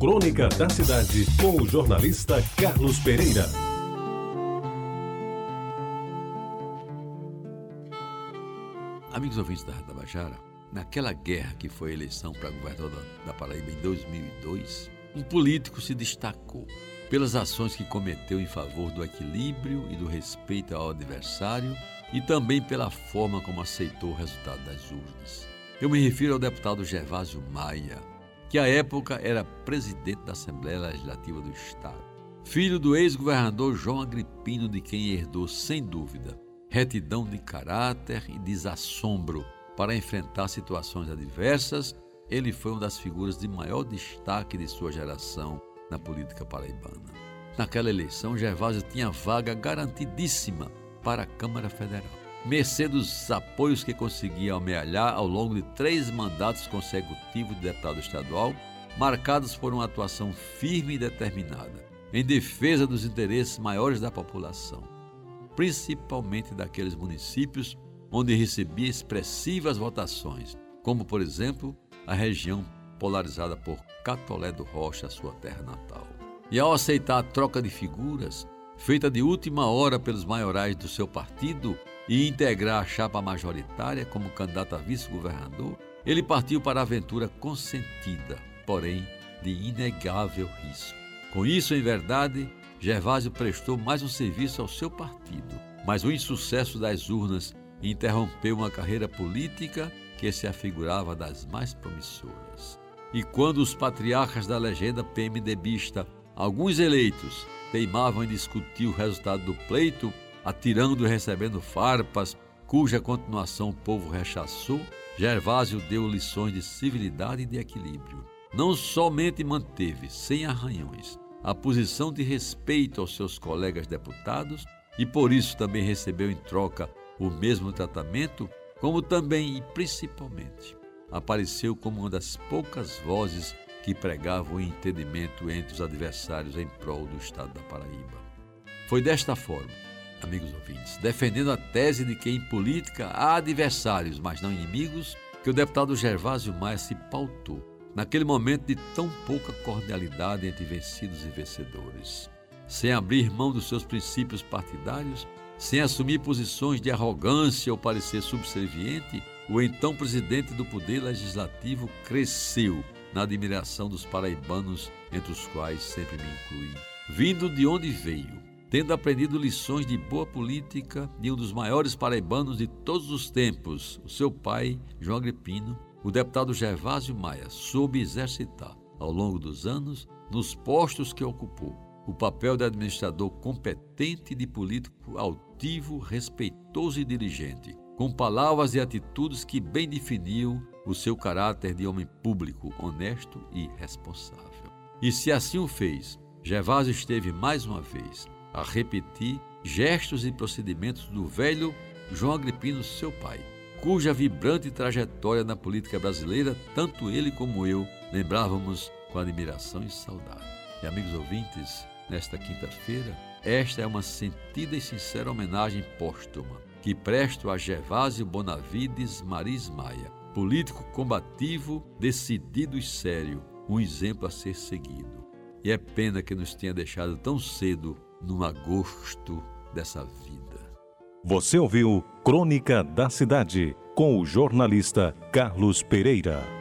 Crônica da Cidade, com o jornalista Carlos Pereira. Amigos ouvintes da Rádio Tabajara, naquela guerra que foi a eleição para governador da Paraíba em 2002, um político se destacou pelas ações que cometeu em favor do equilíbrio e do respeito ao adversário e também pela forma como aceitou o resultado das urnas. Eu me refiro ao deputado Gervásio Maia, que à época era presidente da Assembleia Legislativa do Estado. Filho do ex-governador João Agripino, de quem herdou, sem dúvida, retidão de caráter e desassombro para enfrentar situações adversas, ele foi uma das figuras de maior destaque de sua geração na política paraibana. Naquela eleição, Gervásio tinha vaga garantidíssima para a Câmara Federal mercê dos apoios que conseguia amealhar ao longo de três mandatos consecutivos de deputado estadual, marcados por uma atuação firme e determinada em defesa dos interesses maiores da população, principalmente daqueles municípios onde recebia expressivas votações, como, por exemplo, a região polarizada por Catolé do Rocha, sua terra natal. E ao aceitar a troca de figuras, feita de última hora pelos maiorais do seu partido, e integrar a chapa majoritária como candidato a vice-governador, ele partiu para a aventura consentida, porém de inegável risco. Com isso, em verdade, Gervásio prestou mais um serviço ao seu partido, mas o insucesso das urnas interrompeu uma carreira política que se afigurava das mais promissoras. E quando os patriarcas da legenda PMDBista, alguns eleitos, teimavam em discutir o resultado do pleito, atirando e recebendo farpas, cuja continuação o povo rechaçou, Gervásio deu lições de civilidade e de equilíbrio. Não somente manteve, sem arranhões, a posição de respeito aos seus colegas deputados e por isso também recebeu em troca o mesmo tratamento, como também e principalmente apareceu como uma das poucas vozes que pregavam o entendimento entre os adversários em prol do Estado da Paraíba. Foi desta forma amigos ouvintes, defendendo a tese de que em política há adversários, mas não inimigos, que o deputado Gervásio Maia se pautou naquele momento de tão pouca cordialidade entre vencidos e vencedores. Sem abrir mão dos seus princípios partidários, sem assumir posições de arrogância ou parecer subserviente, o então presidente do Poder Legislativo cresceu na admiração dos paraibanos, entre os quais sempre me incluí. Vindo de onde veio, tendo aprendido lições de boa política de um dos maiores paraibanos de todos os tempos, o seu pai, João Agripino, o deputado Gervásio Maia soube exercitar, ao longo dos anos, nos postos que ocupou, o papel de administrador competente e de político altivo, respeitoso e diligente, com palavras e atitudes que bem definiam o seu caráter de homem público, honesto e responsável. E se assim o fez, Gervásio esteve mais uma vez a repetir gestos e procedimentos do velho João Agripino, seu pai, cuja vibrante trajetória na política brasileira, tanto ele como eu lembrávamos com admiração e saudade. E amigos ouvintes, nesta quinta-feira, esta é uma sentida e sincera homenagem póstuma que presto a Gervásio Bonavides Maris Maia, político combativo, decidido e sério, um exemplo a ser seguido. E é pena que nos tenha deixado tão cedo no agosto dessa vida. Você ouviu Crônica da Cidade com o jornalista Carlos Pereira.